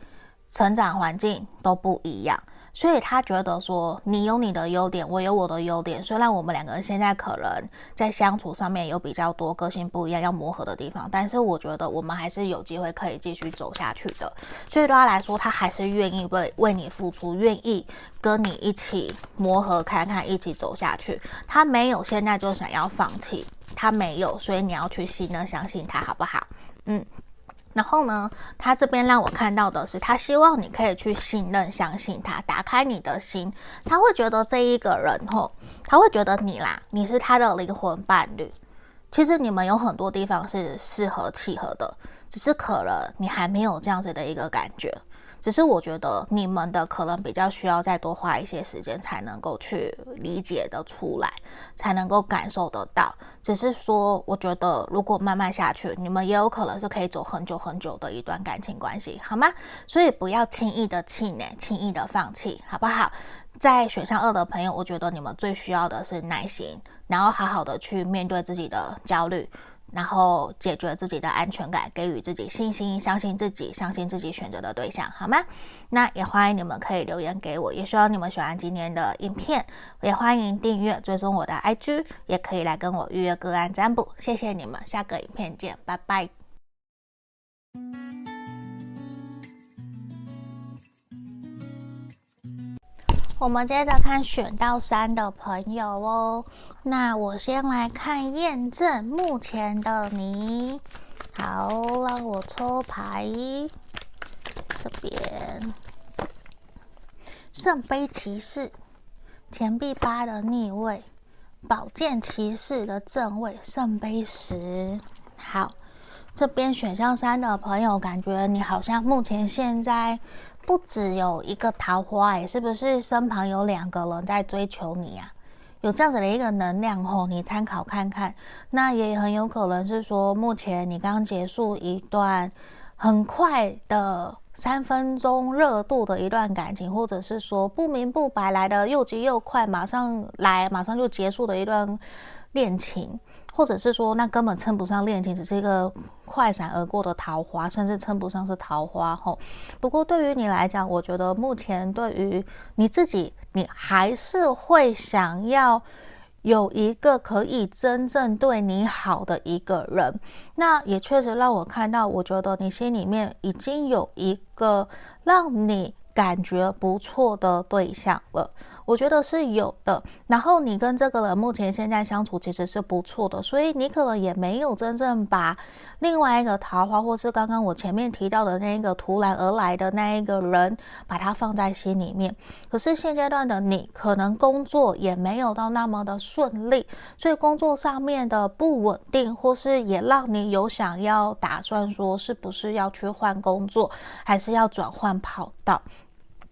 成长环境都不一样。所以他觉得说，你有你的优点，我有我的优点。虽然我们两个人现在可能在相处上面有比较多个性不一样要磨合的地方，但是我觉得我们还是有机会可以继续走下去的。所以对他来说，他还是愿意为为你付出，愿意跟你一起磨合看看，一起走下去。他没有现在就想要放弃，他没有，所以你要去信任、相信他，好不好？嗯。然后呢，他这边让我看到的是，他希望你可以去信任、相信他，打开你的心。他会觉得这一个人吼，他会觉得你啦，你是他的灵魂伴侣。其实你们有很多地方是适合契合的，只是可能你还没有这样子的一个感觉。只是我觉得你们的可能比较需要再多花一些时间，才能够去理解得出来，才能够感受得到。只是说，我觉得如果慢慢下去，你们也有可能是可以走很久很久的一段感情关系，好吗？所以不要轻易的气馁，轻易的放弃，好不好？在选项二的朋友，我觉得你们最需要的是耐心，然后好好的去面对自己的焦虑。然后解决自己的安全感，给予自己信心，相信自己，相信自己选择的对象，好吗？那也欢迎你们可以留言给我，也希望你们喜欢今天的影片，也欢迎订阅追踪我的 IG，也可以来跟我预约个案占卜，谢谢你们，下个影片见，拜拜。我们接着看选到三的朋友哦。那我先来看验证目前的你。好，让我抽牌。这边圣杯骑士、钱币八的逆位、宝剑骑士的正位、圣杯十。好，这边选项三的朋友，感觉你好像目前现在。不只有一个桃花，哎，是不是身旁有两个人在追求你啊？有这样子的一个能量吼，你参考看看。那也很有可能是说，目前你刚结束一段很快的三分钟热度的一段感情，或者是说不明不白来的又急又快，马上来马上就结束的一段恋情。或者是说，那根本称不上恋情，只是一个快闪而过的桃花，甚至称不上是桃花吼。不过对于你来讲，我觉得目前对于你自己，你还是会想要有一个可以真正对你好的一个人。那也确实让我看到，我觉得你心里面已经有一个让你感觉不错的对象了。我觉得是有的，然后你跟这个人目前现在相处其实是不错的，所以你可能也没有真正把另外一个桃花，或是刚刚我前面提到的那一个突然而来的那一个人，把它放在心里面。可是现阶段的你，可能工作也没有到那么的顺利，所以工作上面的不稳定，或是也让你有想要打算说，是不是要去换工作，还是要转换跑道。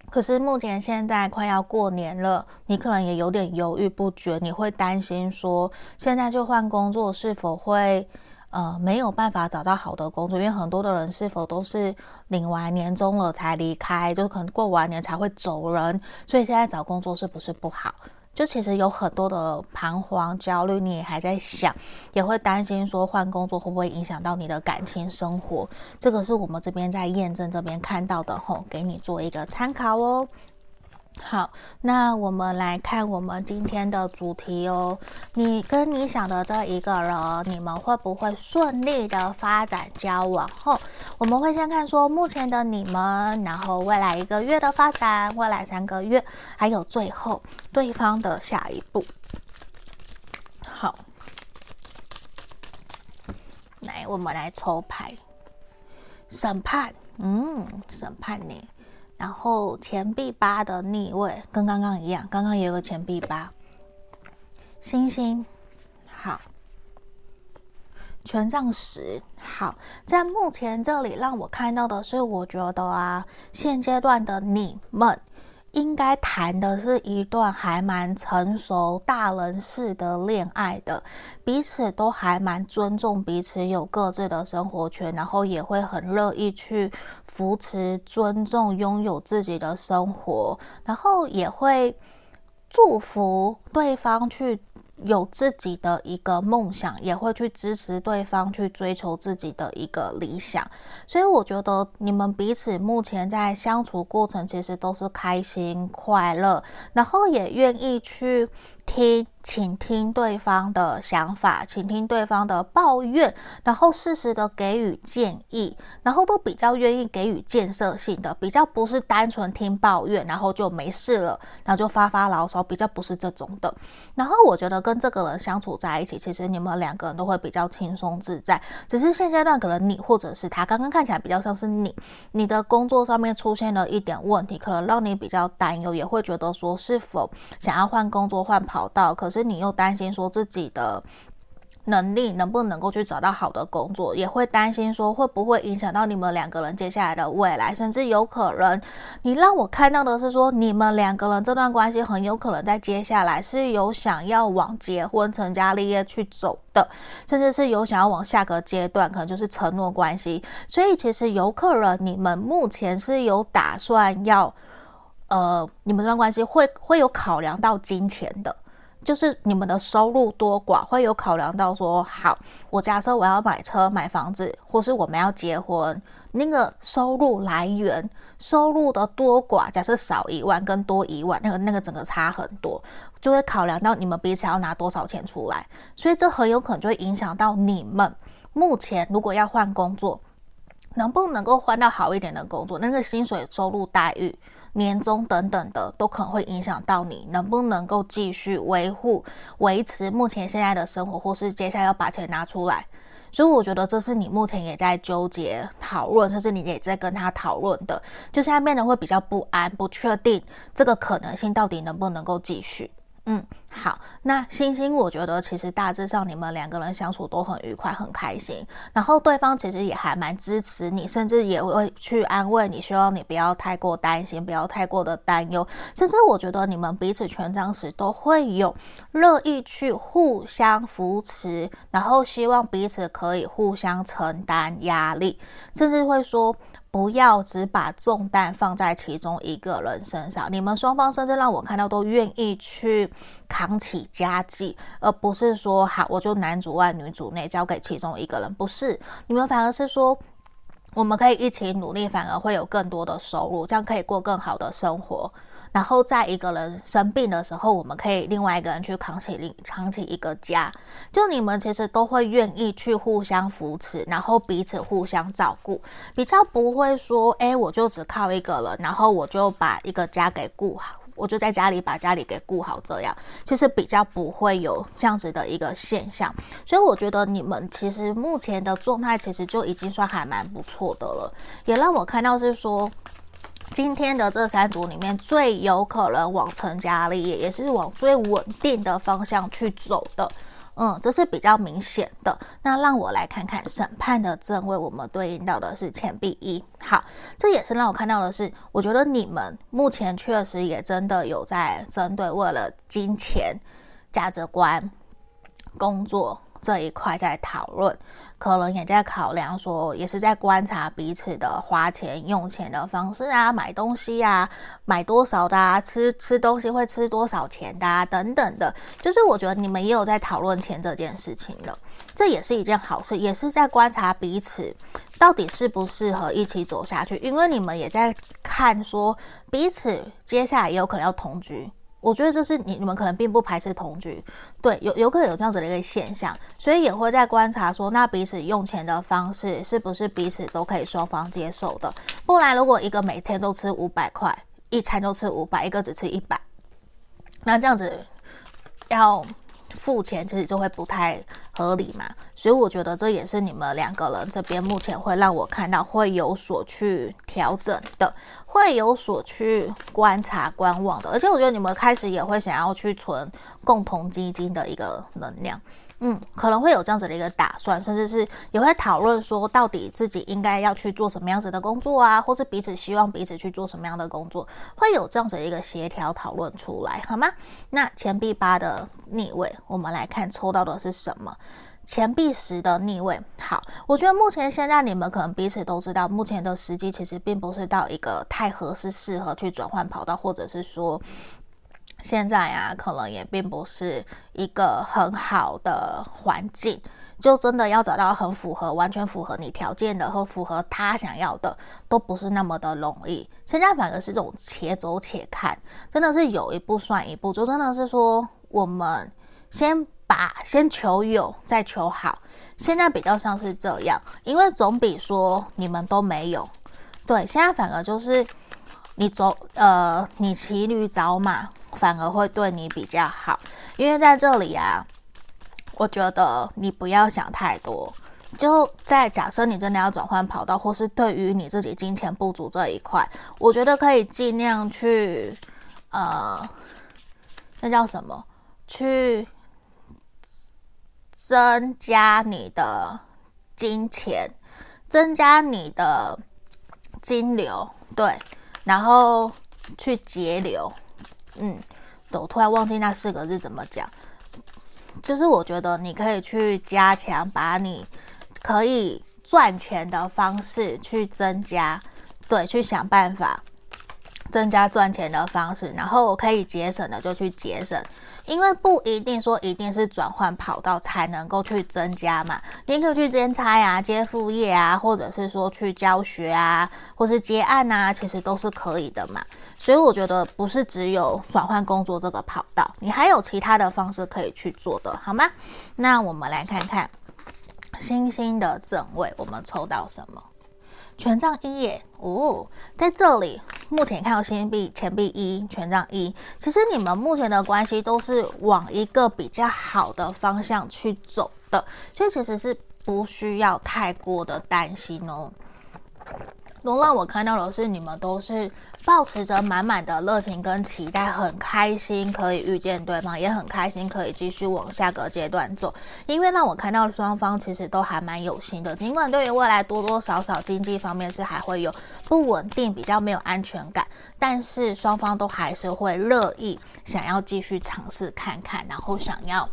可是目前现在快要过年了，你可能也有点犹豫不决，你会担心说，现在就换工作是否会呃没有办法找到好的工作？因为很多的人是否都是领完年终了才离开，就可能过完年才会走人，所以现在找工作是不是不好？就其实有很多的彷徨、焦虑，你也还在想，也会担心说换工作会不会影响到你的感情生活。这个是我们这边在验证这边看到的，吼，给你做一个参考哦。好，那我们来看我们今天的主题哦。你跟你想的这一个人，你们会不会顺利的发展交往？后我们会先看说目前的你们，然后未来一个月的发展，未来三个月，还有最后对方的下一步。好，来，我们来抽牌，审判，嗯，审判你。然后钱币八的逆位跟刚刚一样，刚刚也有个钱币八，星星，好，权杖十，好，在目前这里让我看到的是，我觉得啊，现阶段的你们。应该谈的是一段还蛮成熟、大人式的恋爱的，彼此都还蛮尊重彼此，有各自的生活圈，然后也会很乐意去扶持、尊重、拥有自己的生活，然后也会祝福对方去。有自己的一个梦想，也会去支持对方去追求自己的一个理想，所以我觉得你们彼此目前在相处过程其实都是开心快乐，然后也愿意去听。倾听对方的想法，倾听对方的抱怨，然后适时的给予建议，然后都比较愿意给予建设性的，比较不是单纯听抱怨，然后就没事了，然后就发发牢骚，比较不是这种的。然后我觉得跟这个人相处在一起，其实你们两个人都会比较轻松自在。只是现阶段可能你或者是他，刚刚看起来比较像是你，你的工作上面出现了一点问题，可能让你比较担忧，也会觉得说是否想要换工作、换跑找到。可是你又担心说自己的能力能不能够去找到好的工作，也会担心说会不会影响到你们两个人接下来的未来，甚至有可能，你让我看到的是说，你们两个人这段关系很有可能在接下来是有想要往结婚、成家立业去走的，甚至是有想要往下个阶段，可能就是承诺关系。所以其实有可能你们目前是有打算要，呃，你们这段关系会会有考量到金钱的。就是你们的收入多寡会有考量到说，好，我假设我要买车、买房子，或是我们要结婚，那个收入来源、收入的多寡，假设少一万跟多一万，那个那个整个差很多，就会考量到你们彼此要拿多少钱出来，所以这很有可能就会影响到你们目前如果要换工作，能不能够换到好一点的工作，那个薪水、收入、待遇。年终等等的都可能会影响到你能不能够继续维护、维持目前现在的生活，或是接下来要把钱拿出来。所以我觉得这是你目前也在纠结、讨论，甚至你也在跟他讨论的，就现在变得会比较不安、不确定这个可能性到底能不能够继续。嗯，好，那星星，我觉得其实大致上你们两个人相处都很愉快、很开心，然后对方其实也还蛮支持你，甚至也会去安慰你，希望你不要太过担心，不要太过的担忧，甚至我觉得你们彼此权杖时都会有乐意去互相扶持，然后希望彼此可以互相承担压力，甚至会说。不要只把重担放在其中一个人身上，你们双方甚至让我看到都愿意去扛起家计，而不是说好我就男主外女主内交给其中一个人，不是，你们反而是说我们可以一起努力，反而会有更多的收入，这样可以过更好的生活。然后在一个人生病的时候，我们可以另外一个人去扛起另扛起一个家，就你们其实都会愿意去互相扶持，然后彼此互相照顾，比较不会说，哎，我就只靠一个人，然后我就把一个家给顾好，我就在家里把家里给顾好，这样其实比较不会有这样子的一个现象。所以我觉得你们其实目前的状态其实就已经算还蛮不错的了，也让我看到是说。今天的这三组里面，最有可能往成家立业，也是往最稳定的方向去走的，嗯，这是比较明显的。那让我来看看审判的正位，我们对应到的是钱币一。好，这也是让我看到的是，我觉得你们目前确实也真的有在针对为了金钱、价值观、工作。这一块在讨论，可能也在考量说，也是在观察彼此的花钱用钱的方式啊，买东西啊，买多少的啊，吃吃东西会吃多少钱的啊，等等的。就是我觉得你们也有在讨论钱这件事情了，这也是一件好事，也是在观察彼此到底适不适合一起走下去，因为你们也在看说彼此接下来也有可能要同居。我觉得这是你你们可能并不排斥同居，对，有有可能有这样子的一个现象，所以也会在观察说，那彼此用钱的方式是不是彼此都可以双方接受的？不然如果一个每天都吃五百块，一餐就吃五百，一个只吃一百，那这样子要。付钱其实就会不太合理嘛，所以我觉得这也是你们两个人这边目前会让我看到会有所去调整的，会有所去观察观望的，而且我觉得你们开始也会想要去存共同基金的一个能量。嗯，可能会有这样子的一个打算，甚至是也会讨论说，到底自己应该要去做什么样子的工作啊，或是彼此希望彼此去做什么样的工作，会有这样子的一个协调讨论出来，好吗？那钱币八的逆位，我们来看抽到的是什么？钱币十的逆位。好，我觉得目前现在你们可能彼此都知道，目前的时机其实并不是到一个太合适，适合去转换跑道，或者是说。现在啊，可能也并不是一个很好的环境，就真的要找到很符合、完全符合你条件的，和符合他想要的，都不是那么的容易。现在反而是这种且走且看，真的是有一步算一步，就真的是说，我们先把先求有，再求好。现在比较像是这样，因为总比说你们都没有。对，现在反而就是你走，呃，你骑驴找马。反而会对你比较好，因为在这里啊，我觉得你不要想太多。就在假设你真的要转换跑道，或是对于你自己金钱不足这一块，我觉得可以尽量去，呃，那叫什么？去增加你的金钱，增加你的金流，对，然后去节流。嗯，我突然忘记那四个字怎么讲，就是我觉得你可以去加强，把你可以赚钱的方式去增加，对，去想办法。增加赚钱的方式，然后我可以节省的就去节省，因为不一定说一定是转换跑道才能够去增加嘛。你可以去兼差呀、啊、接副业啊，或者是说去教学啊，或是接案啊，其实都是可以的嘛。所以我觉得不是只有转换工作这个跑道，你还有其他的方式可以去做的，好吗？那我们来看看星星的正位，我们抽到什么？权杖一耶哦，在这里目前看到星币钱币一权杖一，其实你们目前的关系都是往一个比较好的方向去走的，所以其实是不需要太过的担心哦。能让我看到的是，你们都是抱持着满满的热情跟期待，很开心可以遇见对方，也很开心可以继续往下个阶段走。因为让我看到双方其实都还蛮有心的，尽管对于未来多多少少经济方面是还会有不稳定，比较没有安全感，但是双方都还是会乐意想要继续尝试看看，然后想要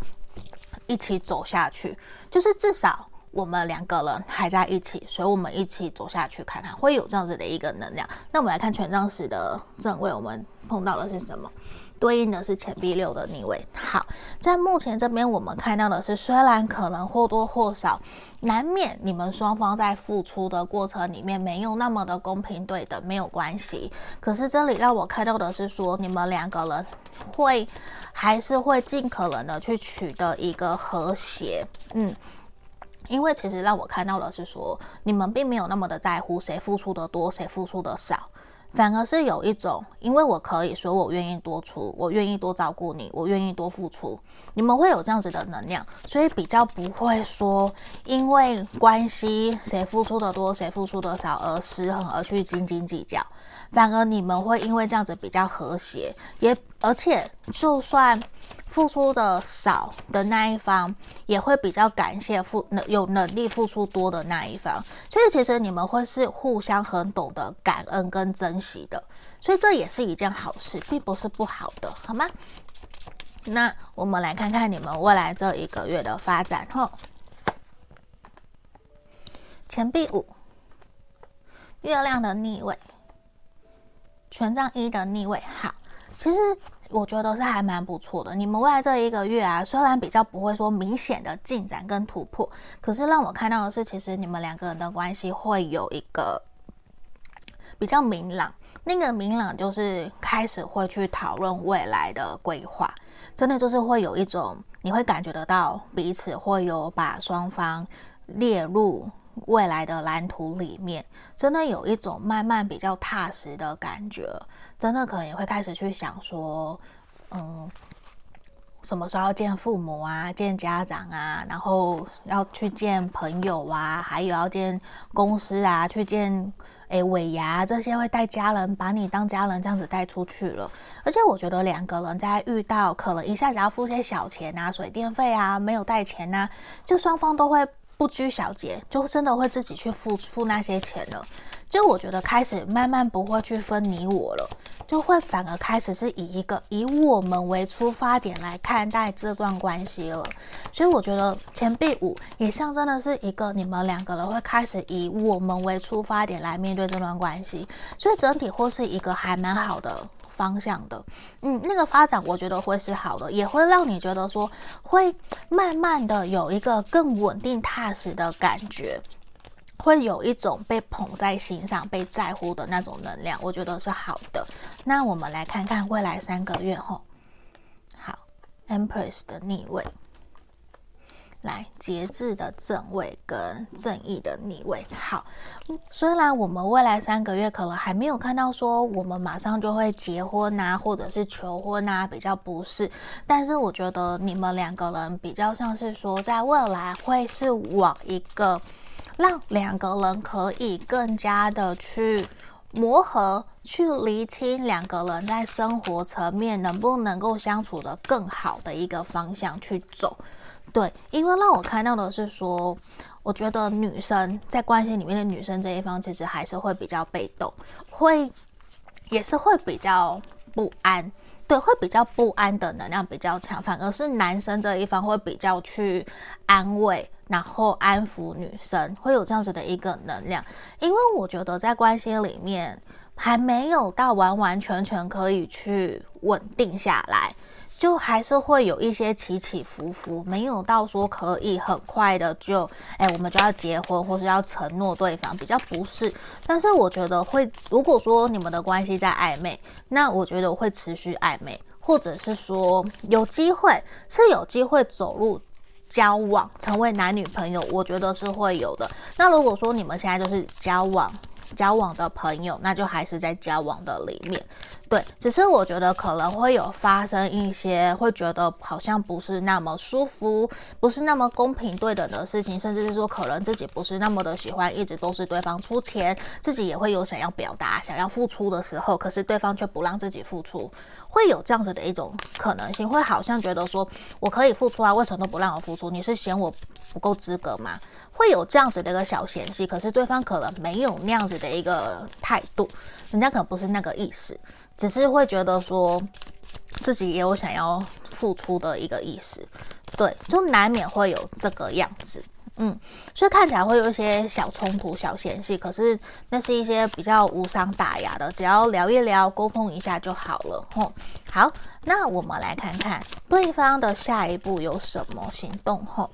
一起走下去，就是至少。我们两个人还在一起，所以我们一起走下去看看，会有这样子的一个能量。那我们来看权杖十的正位，我们碰到的是什么？对应的是钱币六的逆位。好，在目前这边我们看到的是，虽然可能或多或少难免你们双方在付出的过程里面没有那么的公平对等，没有关系。可是这里让我看到的是说，你们两个人会还是会尽可能的去取得一个和谐。嗯。因为其实让我看到的是说，你们并没有那么的在乎谁付出的多，谁付出的少，反而是有一种，因为我可以说我愿意多出，我愿意多照顾你，我愿意多付出，你们会有这样子的能量，所以比较不会说因为关系谁付出的多，谁付出的少而失衡而去斤斤计较，反而你们会因为这样子比较和谐，也而且就算。付出的少的那一方也会比较感谢付能有能力付出多的那一方，所以其实你们会是互相很懂得感恩跟珍惜的，所以这也是一件好事，并不是不好的，好吗？那我们来看看你们未来这一个月的发展后，钱币五，月亮的逆位，权杖一的逆位。好，其实我觉得是还蛮不错的。你们未来这一个月啊，虽然比较不会说明显的进展跟突破，可是让我看到的是，其实你们两个人的关系会有一个比较明朗。那个明朗就是开始会去讨论未来的规划。真的就是会有一种，你会感觉得到彼此会有把双方列入未来的蓝图里面，真的有一种慢慢比较踏实的感觉。真的可能也会开始去想说，嗯，什么时候要见父母啊，见家长啊，然后要去见朋友啊，还有要见公司啊，去见。诶，尾牙这些会带家人，把你当家人这样子带出去了。而且我觉得两个人在遇到可能一下子要付些小钱啊，水电费啊，没有带钱啊，就双方都会不拘小节，就真的会自己去付付那些钱了。就我觉得开始慢慢不会去分你我了，就会反而开始是以一个以我们为出发点来看待这段关系了。所以我觉得钱币五也象征的是一个你们两个人会开始以我们为出发点来面对这段关系，所以整体或是一个还蛮好的方向的。嗯，那个发展我觉得会是好的，也会让你觉得说会慢慢的有一个更稳定踏实的感觉。会有一种被捧在心上、被在乎的那种能量，我觉得是好的。那我们来看看未来三个月后，好，Empress 的逆位，来节制的正位跟正义的逆位。好，虽然我们未来三个月可能还没有看到说我们马上就会结婚啊，或者是求婚啊，比较不是，但是我觉得你们两个人比较像是说，在未来会是往一个。让两个人可以更加的去磨合，去厘清两个人在生活层面能不能够相处得更好的一个方向去走。对，因为让我看到的是说，我觉得女生在关系里面的女生这一方，其实还是会比较被动，会也是会比较不安。对，会比较不安的能量比较强，反而是男生这一方会比较去安慰，然后安抚女生，会有这样子的一个能量。因为我觉得在关系里面还没有到完完全全可以去稳定下来。就还是会有一些起起伏伏，没有到说可以很快的就，哎，我们就要结婚或是要承诺对方，比较不是。但是我觉得会，如果说你们的关系在暧昧，那我觉得会持续暧昧，或者是说有机会是有机会走入交往，成为男女朋友，我觉得是会有的。那如果说你们现在就是交往。交往的朋友，那就还是在交往的里面，对。只是我觉得可能会有发生一些会觉得好像不是那么舒服，不是那么公平对等的事情，甚至是说可能自己不是那么的喜欢，一直都是对方出钱，自己也会有想要表达、想要付出的时候，可是对方却不让自己付出，会有这样子的一种可能性，会好像觉得说我可以付出啊，为什么都不让我付出？你是嫌我不够资格吗？会有这样子的一个小嫌隙，可是对方可能没有那样子的一个态度，人家可能不是那个意思，只是会觉得说自己也有想要付出的一个意思，对，就难免会有这个样子，嗯，所以看起来会有一些小冲突、小嫌隙，可是那是一些比较无伤大雅的，只要聊一聊、沟通一下就好了，吼。好，那我们来看看对方的下一步有什么行动，吼。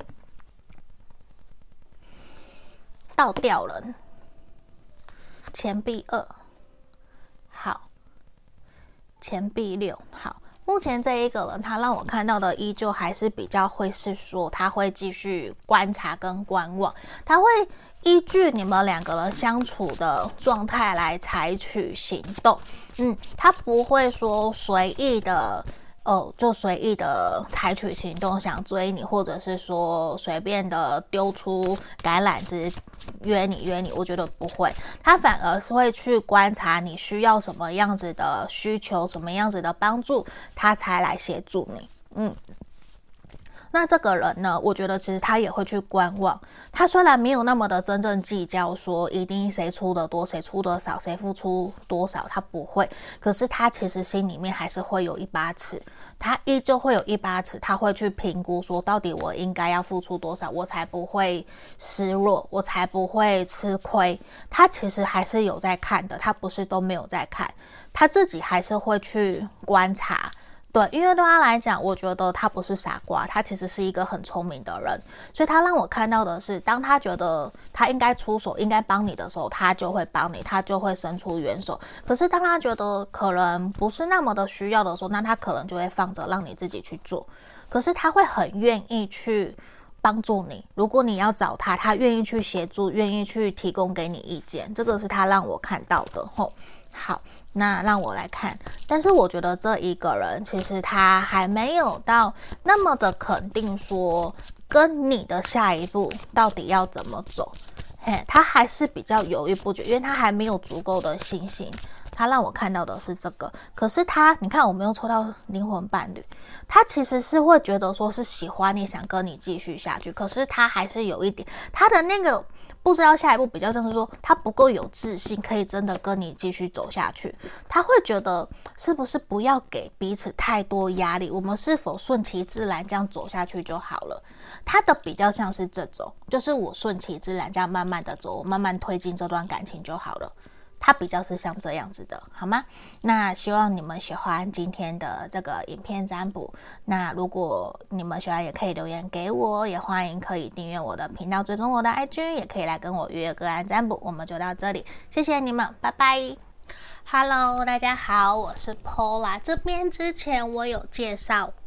倒吊人，钱币二，好，钱币六，好。目前这一个人，他让我看到的依旧还是比较会是说，他会继续观察跟观望，他会依据你们两个人相处的状态来采取行动。嗯，他不会说随意的。哦，就随意的采取行动，想追你，或者是说随便的丢出橄榄枝约你约你，我觉得不会，他反而是会去观察你需要什么样子的需求，什么样子的帮助，他才来协助你。嗯，那这个人呢，我觉得其实他也会去观望。他虽然没有那么的真正计较，说一定谁出的多，谁出的少，谁付出多少，他不会。可是他其实心里面还是会有一把尺，他依旧会有一把尺，他会去评估说，到底我应该要付出多少，我才不会失落，我才不会吃亏。他其实还是有在看的，他不是都没有在看，他自己还是会去观察。对，因为对他来讲，我觉得他不是傻瓜，他其实是一个很聪明的人，所以他让我看到的是，当他觉得他应该出手、应该帮你的时候，他就会帮你，他就会伸出援手。可是当他觉得可能不是那么的需要的时候，那他可能就会放着，让你自己去做。可是他会很愿意去帮助你，如果你要找他，他愿意去协助，愿意去提供给你意见，这个是他让我看到的。吼，好。那让我来看，但是我觉得这一个人其实他还没有到那么的肯定，说跟你的下一步到底要怎么走，嘿，他还是比较犹豫不决，因为他还没有足够的信心。他让我看到的是这个，可是他，你看我没有抽到灵魂伴侣，他其实是会觉得说是喜欢你，想跟你继续下去，可是他还是有一点他的那个。不知道下一步比较像是说他不够有自信，可以真的跟你继续走下去。他会觉得是不是不要给彼此太多压力，我们是否顺其自然这样走下去就好了？他的比较像是这种，就是我顺其自然这样慢慢的走，慢慢推进这段感情就好了。它比较是像这样子的，好吗？那希望你们喜欢今天的这个影片占卜。那如果你们喜欢，也可以留言给我，也欢迎可以订阅我的频道，追踪我的 IG，也可以来跟我约个案占卜。我们就到这里，谢谢你们，拜拜。Hello，大家好，我是 Paula。这边之前我有介绍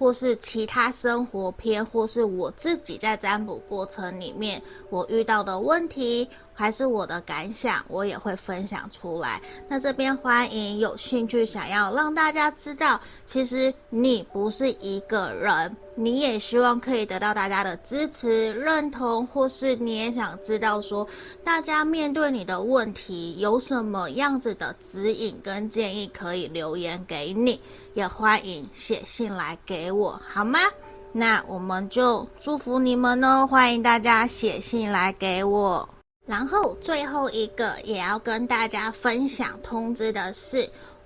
或是其他生活篇，或是我自己在占卜过程里面我遇到的问题。还是我的感想，我也会分享出来。那这边欢迎有兴趣想要让大家知道，其实你不是一个人，你也希望可以得到大家的支持、认同，或是你也想知道说，大家面对你的问题有什么样子的指引跟建议，可以留言给你，也欢迎写信来给我，好吗？那我们就祝福你们哦，欢迎大家写信来给我。然后最后一个也要跟大家分享通知的是，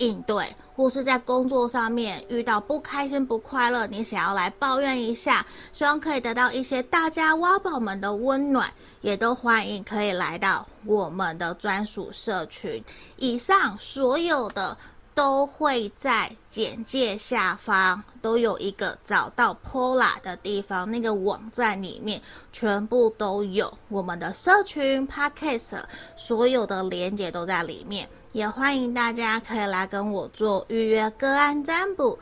应对，或是在工作上面遇到不开心不快乐，你想要来抱怨一下，希望可以得到一些大家挖宝们的温暖，也都欢迎可以来到我们的专属社群。以上所有的。都会在简介下方都有一个找到 Pola 的地方，那个网站里面全部都有我们的社群 Podcast，所有的连接都在里面，也欢迎大家可以来跟我做预约个案占卜。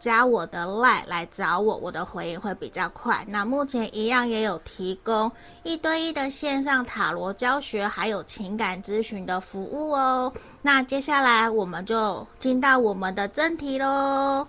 加我的 LINE 来找我，我的回应会比较快。那目前一样也有提供一对一的线上塔罗教学，还有情感咨询的服务哦。那接下来我们就进到我们的正题喽。